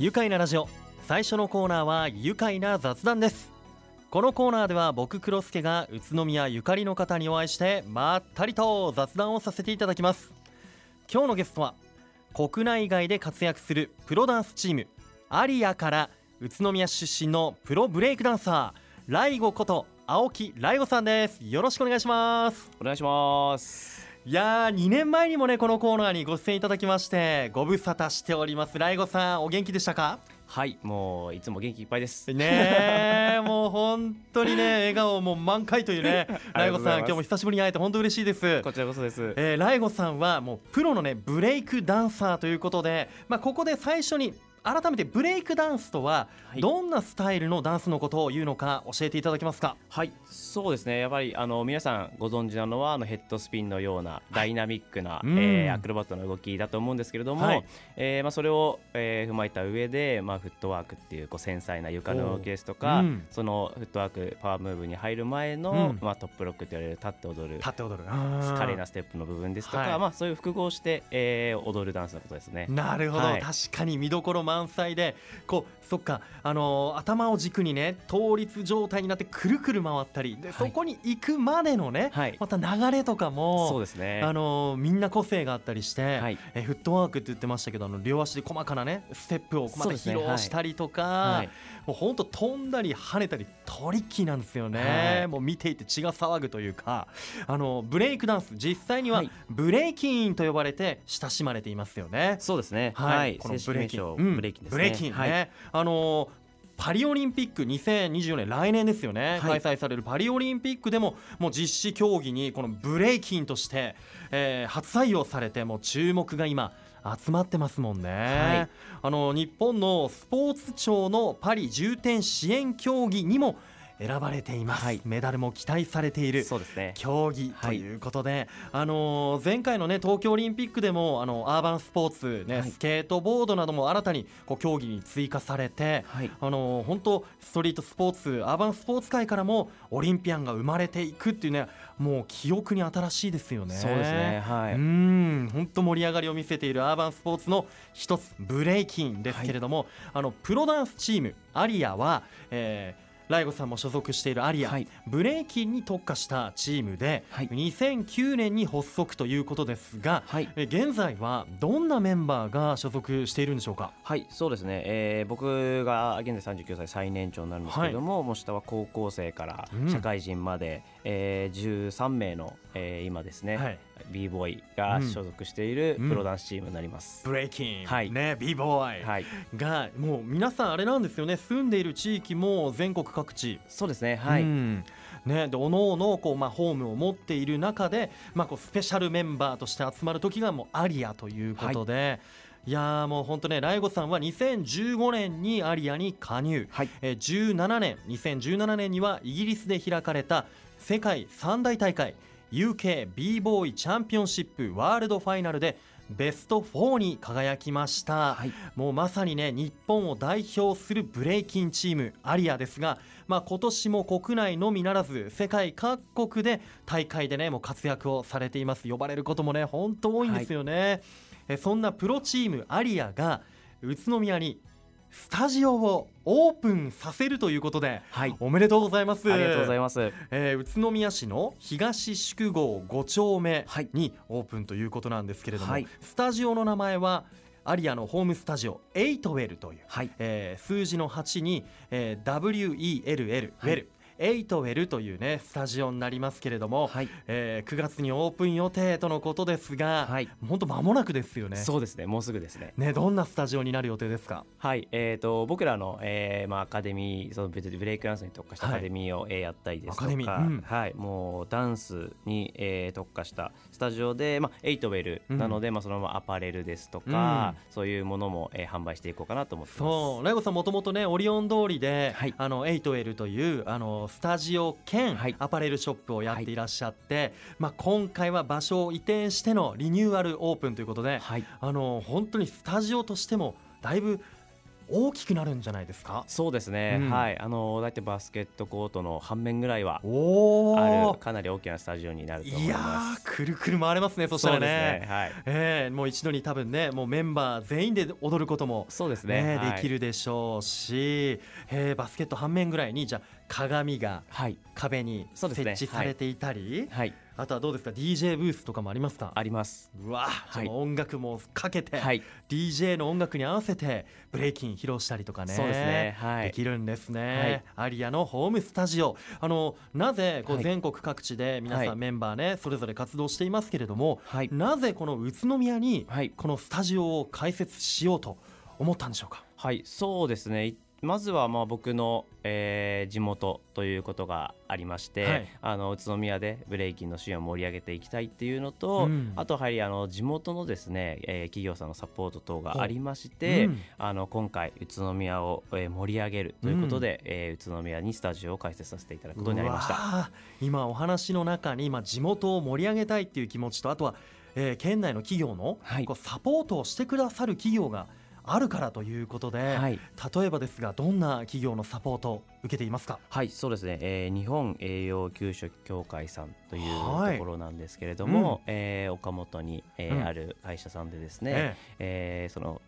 愉快なラジオ。最初のコーナーは愉快な雑談です。このコーナーでは僕黒助が宇都宮ゆかりの方にお会いしてまったりと雑談をさせていただきます。今日のゲストは国内外で活躍するプロダンスチームアリアから宇都宮出身のプロブレイクダンサーライゴこと青木ライゴさんです。よろしくお願いします。お願いします。いやー2年前にもねこのコーナーにご出演いただきましてご無沙汰しております。ライゴさんお元気でしたか？はいもういつも元気いっぱいです。ねえ もう本当にね笑顔も満開というねライゴさん今日も久しぶりに会えて本当嬉しいです。こちらこそです。えー、ライゴさんはもうプロのねブレイクダンサーということで、まあ、ここで最初に改めてブレイクダンスとはどんなスタイルのダンスのことを言うのか教えていただけますか？はい。そうですね。やっぱりあの皆さんご存知なのはあのヘッドスピンのようなダイナミックな、はい、えー、アクロバットの動きだと思うんですけれども、はい、えー、まあ、それを、えー、踏まえた上で、まあ、フットワークっていうこう繊細な床の動きですとか、うん、そのフットワークパワームーブに入る前の、うん、まあ、トップロックと言われる立って踊る立って踊る。華麗なステップの部分ですとか、はい、まあ、そういう複合して、えー、踊るダンスのことですね。なるほど、確かに見どころ満載でこうそっか、あのー、頭を軸にね倒立状態になってくるくる回ったりで、はい、そこに行くまでのね、はい、また流れとかもそうですね、あのー、みんな個性があったりして、はい、えフットワークって言ってましたけどあの両足で細かなねステップをまた披露したりとか、ね、もう本当飛んだり跳ねたりトリッキーなんですよね、もう見ていて血が騒ぐというかあのブレイクダンス実際にはブレイキンと呼ばれて親しまれていますよね。そうですね。はい、このブレイキン、うん、ブレイキンですね。ブレイキンね、あのパリオリンピック2024年来年ですよね、はい、開催されるパリオリンピックでももう実施競技にこのブレイキンとして、えー、初採用されても注目が今集まってますもんね、はい、あの日本のスポーツ庁のパリ重点支援競技にも選ばれています、はい、メダルも期待されている競技とい。うことで、はい、あの前回の、ね、東京オリンピックでもあのアーバンスポーツ、ね、はい、スケートボードなども新たにこう競技に追加されて、あの本当ストリートスポーツアーバンスポーツ界からもオリンピアンが生まれていくっていうねもう記憶に新しいですよね。そうですね。はい。うん、本当盛り上がりを見せているアーバンスポーツの一つブレイキンですけれども、あのプロダンスチームアリアは、えーライゴさんも所属しているアリア、はい、ブレイキンに特化したチームで、はい、2009年に発足ということですが、はい、現在はどんなメンバーが所属しているんでしょうか？はいそうですね、えー、僕が現在39歳最年長になるんですけれども、はい、もう下は高校生から社会人まで、うん、えー、13名の、えー、今ですね、はい b ボーイが所属しているプロダンスチームになります、ブレイキン、はい、ね b ボーイ、はい、がもう皆さんあれなんですよね。住んでいる地域も全国各地。そうですね。はい、うん。ね、でおのおのこう、まあ、ホームを持っている中で、まあ、こうスペシャルメンバーとして集まる時がもうアリアということで。はい。いやもう本当ね、ライゴさんは2015年にアリアに加入、はい、え17年、2017年にはイギリスで開かれた世界三大大会 UK b ボーイチャンピオンシップワールドファイナルでベスト4に輝きました、はい、もうまさにね日本を代表するブレイキンチームアリアですが、まあ、今年も国内のみならず世界各国で大会でねもう活躍をされています。呼ばれることもね本当多いんですよね、はい、えそんなプロチームアリアが宇都宮にスタジオをオープンさせるということで、はい、おめでとうございます。ありがとうございます、えー、宇都宮市の東宿郷5丁目にオープンということなんですけれども、はい、スタジオの名前はアリアのホームスタジオエイトウェルという、はい、えー、数字の8に、えー、WELL、はい、ウェルエイトウェルというねスタジオになりますけれども、はい、えー、9月にオープン予定とのことですが、はい、本当間もなくですよね。そうですね。もうすぐですね。ねどんなスタジオになる予定ですか？はい。えーと、僕らの、えーまあ、アカデミーそのブレイクダンスに特化したアカデミーを、はい、えー、やったりですとか、うん、はい、もうダンスに、えー、特化したスタジオで、まあ、エイトウェルなので、うん、まあ、そのままアパレルですとか、うん、そういうものも、えー、販売していこうかなと思ってます。そう。ライゴさんもともとねオリオン通りで、はい、あのエイトウェルというあのスタジオ兼アパレルショップをやっていらっしゃって、はい、まあ、今回は場所を移転してのリニューアルオープンということで、はい、あの本当にスタジオとしてもだいぶ大きくなるんじゃないですか？そうですね、うん。はい。あの大体バスケットコートの半面ぐらいはあるかなり大きなスタジオになると思いいやますーくるくる回れますねそしたらね。ねはい。えーもう一度に多分ねもうメンバー全員で踊ることもそうですね。ねはい。できるでしょうし、えーバスケット半面ぐらいにじゃあ鏡がはい。壁に設置されていたり、はいあとはどうですか？DJ ブースとかもありますか？あります。うわ、は音楽もかけて、はい。DJ の音楽に合わせてブレイキン披露したりとかねそうですね。はい。できるんですね、アリアのホームスタジオ。あのなぜこうはい。全国各地で皆さはい。んメンバーねそれぞれ活動していますけれども、はい。なぜこの宇都宮にはい。このスタジオを開設しようと思ったんでしょうか？はい。そうですね。いまずはまあ僕の、えー地元ということがありまして、はい。あの宇都宮でブレイキンのシーンを盛り上げていきたいっていうのと、うん。あとやはりあの地元のですね、えー企業さんのサポート等がありまして、うん。あの今回宇都宮を、えー盛り上げるということで、えー宇都宮にスタジオを開設させていただくことになりました。今お話の中に、まあ、地元を盛り上げたいっていう気持ちとあとは、えー県内の企業の、はい。こうサポートをしてくださる企業があるからということで、はい。例えばですがどんな企業のサポートを受けていますか？はいそうですね、えー日本栄養給食協会さんというはい。ところなんですけれども、えー岡本に、えーうん。ある会社さんでですね、ええ。ーその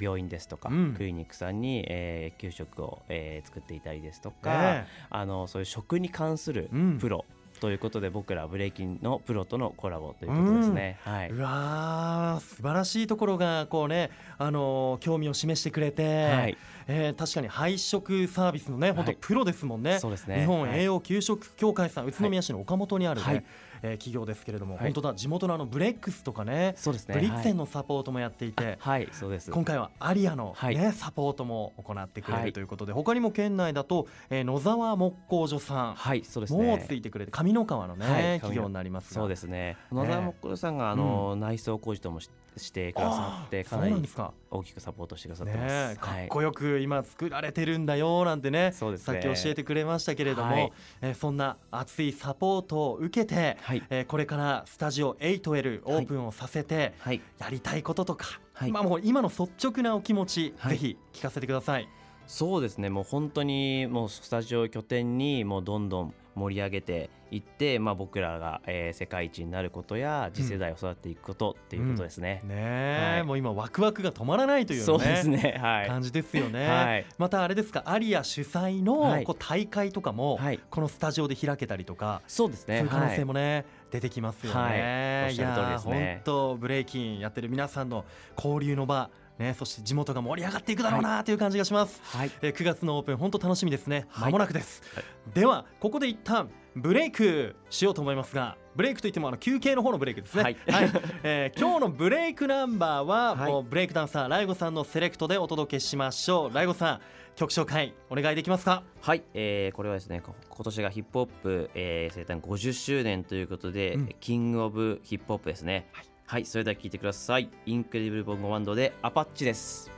病院ですとか、うん。クリニックさんに、えー給食を、えー作っていたりですとか、え。あのそういう食に関するうん。プロということで、僕らブレイキンのプロとのコラボということですね。はい、うわー素晴らしいところがこうね、あのー興味を示してくれて、はい。えー確かに配食サービスのね本当はい。プロですもんね。そうですね。日本はい。栄養給食協会さん、宇都宮市の岡本にあるね、はいえー企業ですけれども、はい。本当だ地元のあのブレックスとかねそうですね。ブリッツェンのサポートもやっていて、はい、そうです。今回はアリアの、ねはい。サポートも行ってくれはい。るということで、他にも県内だと、えー野沢木工所さんはい、そうですもね。ついてくれて上三川のね、はい企業になりますが。そうですね。野沢木工さんがあの、内装工事ともししてくださってかなりそうなんですか。大きくサポートしてくださってます。ねえかはい。っこよく今作られてるんだよなんてねそうですね。さっき教えてくれましたけれども、はい。えーそんな熱いサポートを受けて、はいえーこれからスタジオ 8L オープンをさせて、はい。やりたいこととか、はいまあもう今の率直なお気持ち、はいぜひ聞かせてください。そうですね。もう本当にもうスタジオを拠点にもうどんどん盛り上げていって、まあ僕らが、えー世界一になることや次世代を育っていくことっていうことですね。ねえ、はいもう今ワクワクが止まらないというそうねですね。はい。感じですよね。はいまたあれですかアリア主催のはいこう大会とかも、はいこのスタジオで開けたりとか、そうですね。そういう可能性はいもね、出てきますよね。はいおっしゃる通りですね本当ブレイキンやってる皆さんの交流の場、ね、そして地元が盛り上がっていくだろうなという感じがします。はい。えー9月のオープン本当楽しみですね。はい間もなくです。はいではここで一旦ブレイクしようと思いますが。ブレイクといってもあの休憩の方のブレイクですね。はいえー今日のブレイクナンバーは、はいもうブレイクダンサーライゴさんのセレクトでお届けしましょう。ライゴさん曲紹介お願いできますか？はい、えーこれはですねこ今年がヒップホップ、えー生誕50周年ということで、うん King of Hip Hop ですねはい、それでは聞いてください。 Incredible Bongo Band でアパッチです。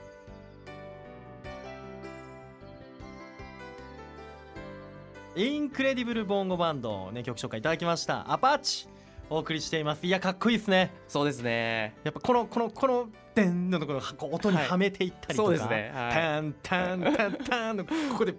Incredible Bongo Band ね曲紹介いただきました。アパッチお送りしています。いやかっこいいですね。そうですね。やっぱこのこのこのでんのところこう音にはい。はめていったりとか、そうですね。はい。タンタンタンタンのここで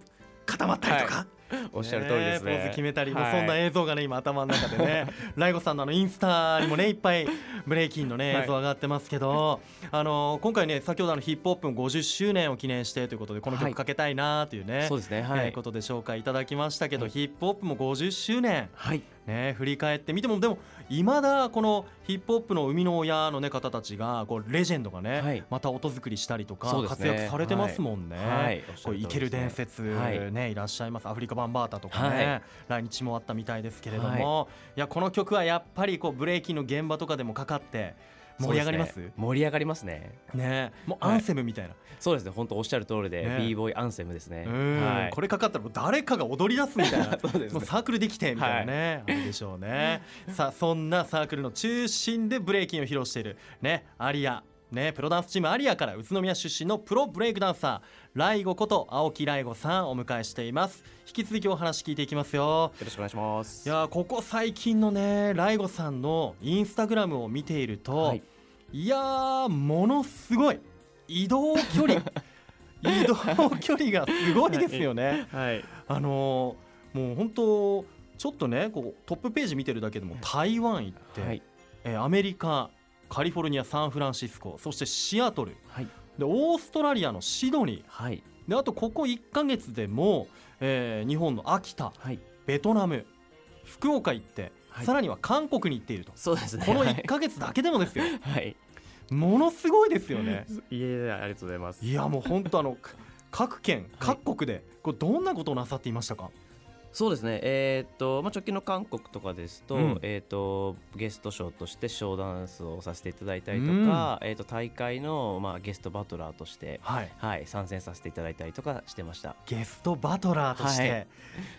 固まったりとか、おっしゃる通りですね。ポーズ決めたり、はい。そんな映像がね今頭の中でね ライゴさんのあのインスタにもねいっぱいブレイキンのねはい。映像上がってますけど、あの今回ね先ほどあのヒップホップの50周年を記念してということでこのはい。曲かけたいなというね、そうですねはい。えーことで紹介いただきましたけど、はい。ヒップホップも50周年。はいね、振り返ってみてもでもいまだこのヒップホップの生みの親の、ね、方たちがこうレジェンドがね、はい。また音作りしたりとか、活躍されてますもんね。はい。こうイケる伝説、はい。ねいらっしゃいます。アフリカバンバータとかね、はい。来日もあったみたいですけれども、い、やこの曲はやっぱりこうブレイキンの現場とかでもかかって盛り上がります？ね。盛り上がりますね。ね。もうはい。アンセムみたいな、そうですね。本当おっしゃる通りで、ね。b ボーイアンセムですね。うん。はい。これかかったら誰かが踊り出すみたいな。そうですね。もうサークルできてみたいなね、あるでしょうね。さあそんなサークルの中心でブレイキンを披露しているねアリアね、プロダンスチームアリアから宇都宮出身のプロブレイクダンサーライゴこと青木ライゴさんをお迎えしています。引き続きお話聞いていきますよ。よろしくお願いします。いやーここ最近のねライゴさんのインスタグラムを見ていると、はい。い、やーものすごい移動距離。移動距離がすごいですよね。はい。あのーもう本当ちょっとねこうトップページ見てるだけでも台湾行って、はい。えーアメリカカリフォルニアサンフランシスコそしてシアトル。はい。でオーストラリアのシドニはい。ーであとここ1ヶ月でも、えー日本の秋田はい。ベトナム福岡行って、はい。さらには韓国に行っていると。そうですね。このはい1ヶ月だけでもですよ。はい。ものすごいですよね。いえいえありがとうございます。いやもう本当あのか各県はい。各国でこれどんなことをなさっていましたか、そうですね、えーっとまあ、直近の韓国とかですと,、うん。えーっとゲストショーとしてショーダンスをさせていただいたりとか、えーっと大会の、まあ、ゲストバトラーとして、はい、はい、参戦させていただいたりとかしてました。ゲストバトラーとしはて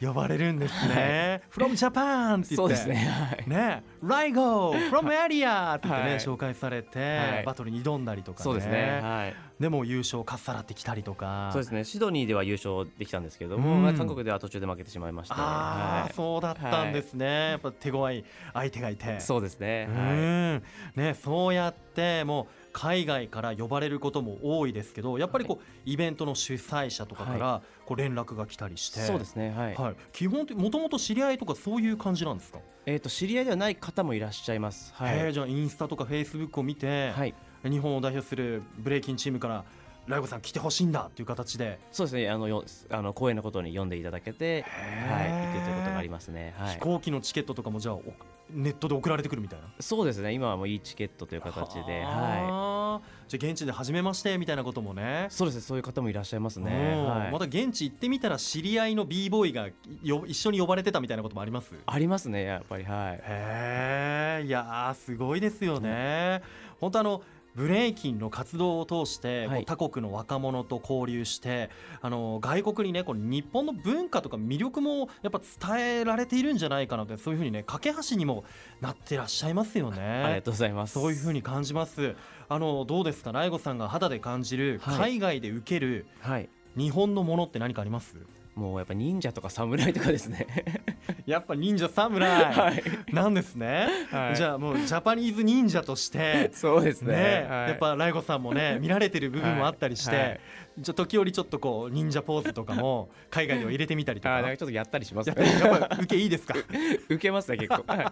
呼ばれるんですね。from Japan って言って。そうですね、はい。ね、ライゴー from area って言ってね、はい。紹介されて、はい。バトルに挑んだりとかね。そうですね、はい、でも優勝かっさらってきたりとか。そうですね。シドニーでは優勝できたんですけれども、うん。まあ韓国では途中で負けてしまいまして、ああ、はい。そうだったんですね。やっぱ手強い相手がいて。そうですね、うはい。ん。ね、そうやってもう海外から呼ばれることも多いですけどやっぱりこう、イベントの主催者とかからこう連絡が来たりして、そうですね、はい。はい、基本的もともと知り合いとかそういう感じなんですか、えーっと知り合いではない方もいらっしゃいます。はい、じゃあインスタとかフェイスブックを見て、はい。日本を代表するブレイキンチームからライゴさん来てほしいんだっていう形で、そうですね。あのよあの光栄なことに読んでいただけて、はい、行けるということがありますね。はい。飛行機のチケットとかもじゃあおネットで送られてくるみたいな。そうですね。今はもういいチケットという形で、ははじゃあ現地で初めましてみたいなこともね。い、そうですね。そういう方もいらっしゃいますね。うんはい。また現地行ってみたら知り合いの b ボーイがよ一緒に呼ばれてたみたいなこともあります？ありますねやっぱり。はい。へえいやーすごいですよね。本当あのブレイキンの活動を通して、はい他国の若者と交流してあの外国にねこの日本の文化とか魅力もやっぱ伝えられているんじゃないかなってそういうふうにね架け橋にもなってらっしゃいますよね。ありがとうございます。そういうふうに感じます。あのどうですか、ライゴさんが肌で感じるはい海外で受けるはい。日本のものって何かあります？もうやっぱ忍者とか侍とかですね。やっぱ忍者侍 はい。なんですね。はいじゃあもうジャパニーズ忍者として。そうですね。ね、はいやっぱライゴさんもね 見られてる部分もあったりして、じゃあ時折ちょっとこう忍者ポーズとかも海外では入れてみたりとかちょっとやったりしますね。ぱやっぱ受けいいですか？受けますね結構。はい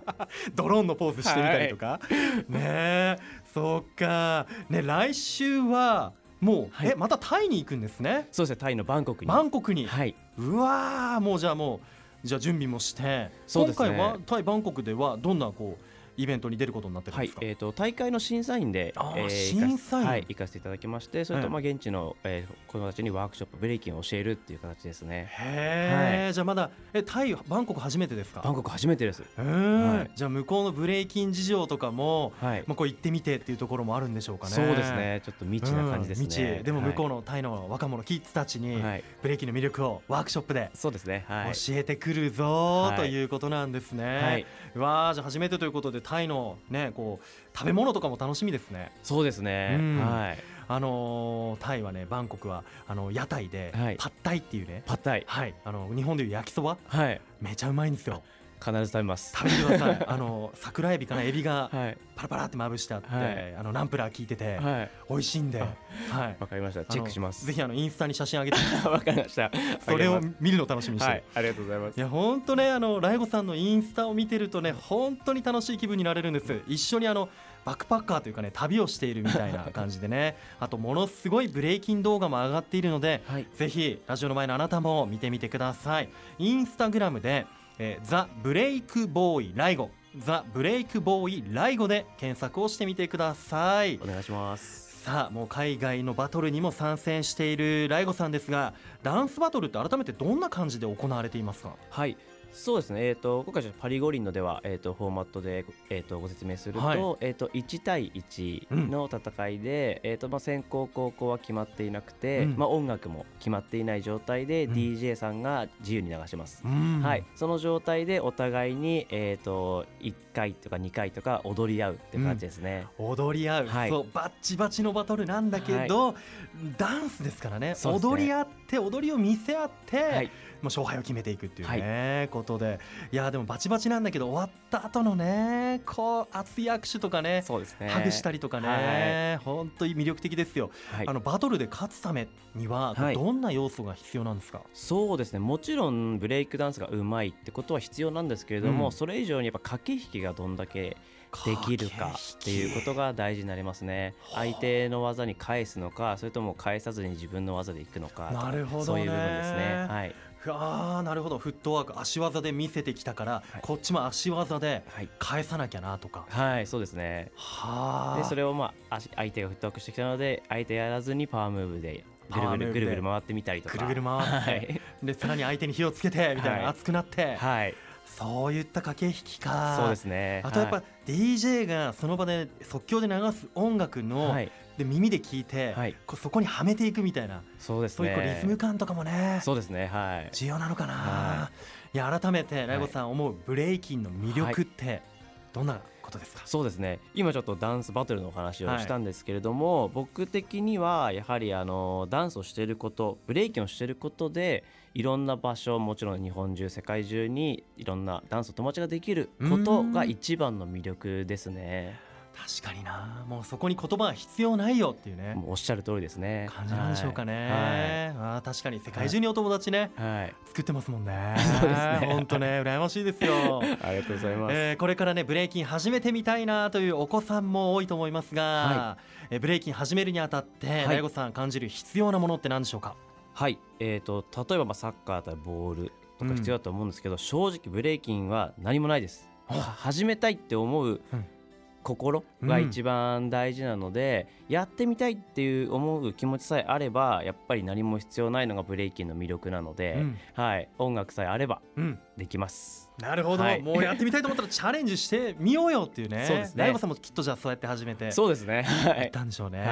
ドローンのポーズしてみたりとか、ねえそうかね来週はもう、はいえまたタイに行くんですね？そうですねタイのバンコクに。バンコクに、はい。うわーもうじゃあもうじゃあ準備もして。今回はタイバンコクではどんなこうイベントに出ることになってるんはいですか、えー、と大会の審査員で、あー行かせ審査員。はい、行かせていただきましてそれと、ええまあ、現地の、えー子供たちにワークショップブレイキンを教えるっていう形ですね。へえ、じゃあまだえタイバンコク初めてですか？バンコク初めてです。はい。じゃあ向こうのブレイキン事情とかも、はい、まあ、こう行ってみてっていうところもあるんでしょうかね。そうですね。ちょっと未知な感じですね、うん未知。でも向こうの、のタイの若者キッズたちにはい、ブレイキンの魅力をワークショップでそうですね。はい。教えてくるぞはいということなんですね。はい、うわーじゃあ初めてということでタイのねこう食べ物とかも楽しみですね。そうですね、うん。はい。あのータイはねバンコクはあの屋台ではい。パッタイっていうね、パッタイ。はい、あの日本でいう焼きそば？はい。めちゃうまいんですよ。必ず食べます。食べてください。あの桜エビかな？エビがはい。パラパラってまぶしてあって、はい。あのナンプラー効いててはい。美味しいんで、あはい。わかりました。チェックします。ぜひあのインスタに写真上げて。わかりました。それを見るの楽しみにして。はい。ありがとうございます。いや本当ねあのライゴさんのインスタを見てるとね本当に楽しい気分になれるんです。一緒にあのバックパッカーというかね旅をしているみたいな感じでね。あとものすごいブレイキン動画も上がっているのではいぜひラジオの前のあなたも見てみてくださいインスタグラムで、えーザ・ブレイクボーイライゴ。ザ・ブレイクボーイライゴで検索をしてみてください。お願いします。さあもう海外のバトルにも参戦しているライゴさんですがダンスバトルって改めてどんな感じで行われていますか？はいそうですね、えー、と今回パリ五輪のでは、えー、とフォーマットで、えー、とご説明すると,、はい。えー、と1対1の戦いで、えーとまあ、先行後攻は決まっていなくて、うん。まあ、音楽も決まっていない状態で、うん。DJ さんが自由に流します。うん。はい、その状態でお互いに、えー、と1回とか2回とか踊り合うっていう感じですね。踊り合う、はい。そうバッチバチのバトルなんだけど、ダンスですからね。ね。踊り合って踊りを見せ合って、はい。もう勝敗を決めていくっていうね、ことで。いやでもバチバチなんだけど終わった後のねこう熱い握手とかねそうですね。ハグしたりとかね、本当に魅力的ですよ、はい。あのバトルで勝つためにははい。どんな要素が必要なんですか、そうですね。もちろんブレイクダンスがうまいってことは必要なんですけれども、うん。それ以上にやっぱ駆け引きがどんだけできるかっていうことが大事になりますね。はあ。相手の技に返すのかそれとも返さずに自分の技でいくのかなるほどね。そういう部分ですね。はい、あーなるほど。フットワーク足技で見せてきたから、はい。こっちも足技ではい。返さなきゃなとか。はい、そうですね。はあでそれをまあ足相手がフットワークしてきたので相手やらずにパワームーブでぐるぐるぐるぐる回ってみたりとか。ぐるぐる回って。はい、でさらに相手に火をつけてみたいな、はい。熱くなって、はい、そういった駆け引きか。そうですね。あとやっぱ、はい。DJ がその場で即興で流す音楽の、はいで耳で聞いて、はい。こうそこにはめていくみたいなそうですね。そういうリズム感とかもねそうですねはい。重要なのかな、、はい。や改めてライゴさん思うブレイキンの魅力ってどんなことですか、そうですね。今ちょっとダンスバトルのお話をしたんですけれども、僕的にはやはりあのダンスをしていることブレイキンをしていることでいろんな場所もちろん日本中世界中にいろんなダンスの友達ができることが一番の魅力ですね確かにな。もうそこに言葉は必要ないよっていうね。もうおっしゃる通りですね。感じなんでしょうかね、はあー確かに世界中にお友達ね、い、はい。はい作ってますもんね。そうですね。本当ね羨ましいですよ。ありがとうございます、えーこれからねブレイキン始めてみたいなというお子さんも多いと思いますが、はえーブレイキン始めるにあたって、い。大悟さん感じる必要なものって何でしょうか？はい、えー、と例えばまあサッカーだったらボールとか必要だと思うんですけど、正直ブレイキンは何もないです。あは始めたいって思ううん心が一番大事なので、やってみたいっていう思う気持ちさえあればやっぱり何も必要ないのがブレイキンの魅力なので、うん。はい、音楽さえあれば。うんできます。なるほど、はい。もうやってみたいと思ったらチャレンジしてみようよっていうね。そうですね。大悟さんもきっとじゃあそうやって始めて。そうですね、は行っい、たんでしょうね、はい。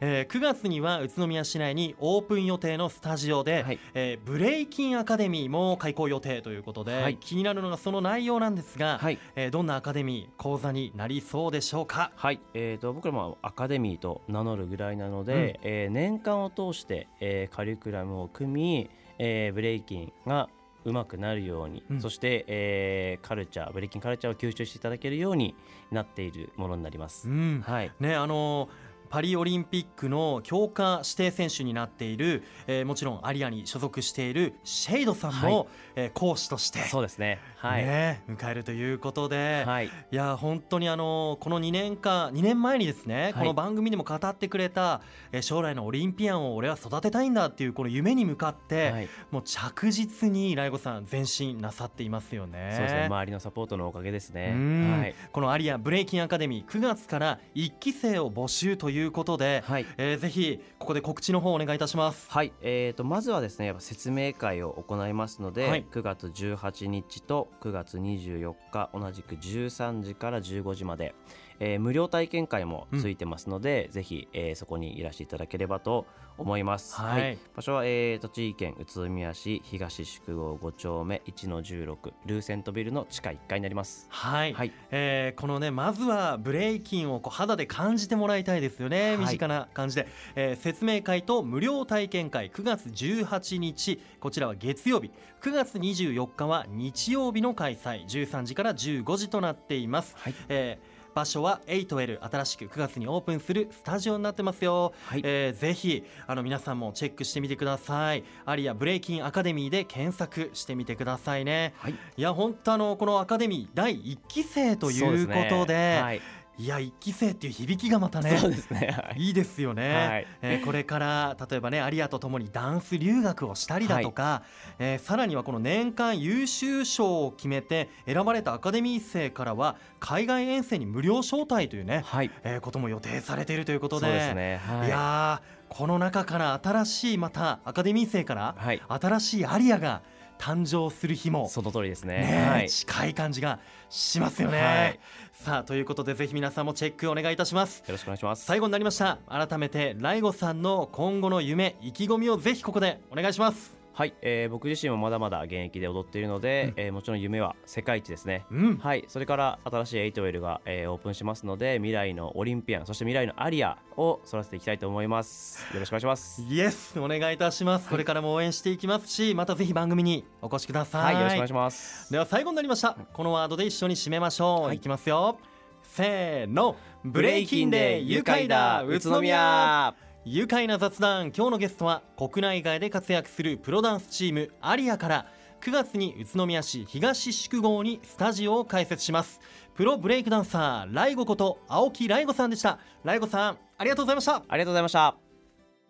えー9月には宇都宮市内にオープン予定のスタジオで、はい。えーブレイキンアカデミーも開校予定ということで、はい。気になるのがその内容なんですが、はい。えーどんなアカデミー講座になりそうでしょうか？はい、えー、と僕らもアカデミーと名乗るぐらいなので、えー年間を通して、えーカリキュラムを組み、えーブレイキンが上手くなるように、うん。そして、えーカルチャーブレイキンカルチャーを吸収していただけるようになっているものになります。うん。はい、ねあのーパリオリンピックの強化指定選手になっている、えーもちろんアリアに所属しているシェイドさんも、はいえー講師として、そうですね。はい、ね、迎えるということで、はい、いや本当にあのこの2年間2年前にですね、はいこの番組でも語ってくれたえー将来のオリンピアンを俺は育てたいんだっていうこの夢に向かって、はい、もう着実にライゴさん前進なさっていますよね。そうですね。周りのサポートのおかげですね。うんはい、このアリアブレイキンアカデミー9月から1期生を募集ということで、はい。えーぜひここで告知の方お願いいたします。はい、えー、とまずはですね説明会を行いますので、はい9月18日と9月24日同じく13時から15時まで、えー無料体験会もついてますので、ぜひ、えーそこにいらしていただければと思います。はい。場所は、えー栃木県宇都宮市東宿郷5丁目1の16ルーセントビルの地下1階になります。はい、はい、えーこのねまずはブレイキンをこう肌で感じてもらいたいですよね、はい。身近な感じで、えー説明会と無料体験会9月18日こちらは月曜日。9月24日は日曜日の開催。13時から15時となっています、はい。えー場所は 8L 新しく9月にオープンするスタジオになってますよ、はい。えーぜひあの皆さんもチェックしてみてください。アリアブレイキンアカデミーで検索してみてくださいね。はい、いや本当あのこのアカデミー第1期生ということでね。はい、いや1期生っていう響きがまたねそうですね。はい。いいですよね、はい。えーこれから例えばねアリアとともにダンス留学をしたりだとか、えーさらにはこの年間優秀賞を決めて選ばれたアカデミー生からは海外遠征に無料招待というね、はい、えーことも予定されているということで。そうですね。はい。いやーこの中から新しいまたアカデミー生からはい、新しいアリアが誕生する日もその通りですね。ね、はい。近い感じがしますよね、はいさあということでぜひ皆さんもチェックお願いいたしますよろしくお願いします。最後になりました改めてライゴさんの今後の夢意気込みをぜひここでお願いしますはい、えー僕自身もまだまだ現役で踊っているので、えーもちろん夢は世界一ですね。うん。はい、それから新しいエイトウェルが、えーオープンしますので未来のオリンピアンそして未来のアリアを育てていきたいと思います。よろしくお願いします。イエスお願いいたします、これからも応援していきますしまたぜひ番組にお越しくださはいいよろしくお願いします。では最後になりました。このワードで一緒に締めましょう、はい。い、きますよ。せーの。ブブレイキンで愉快だ。宇都宮愉快な雑談今日のゲストは国内外で活躍するプロダンスチームアリアから9月に宇都宮市東宿郷にスタジオを開設します。プロブレイクダンサーライゴこと青木ライゴさんでした。ライゴさんありがとうございました。ありがとうございました。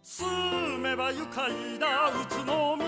住めば愉快だ宇都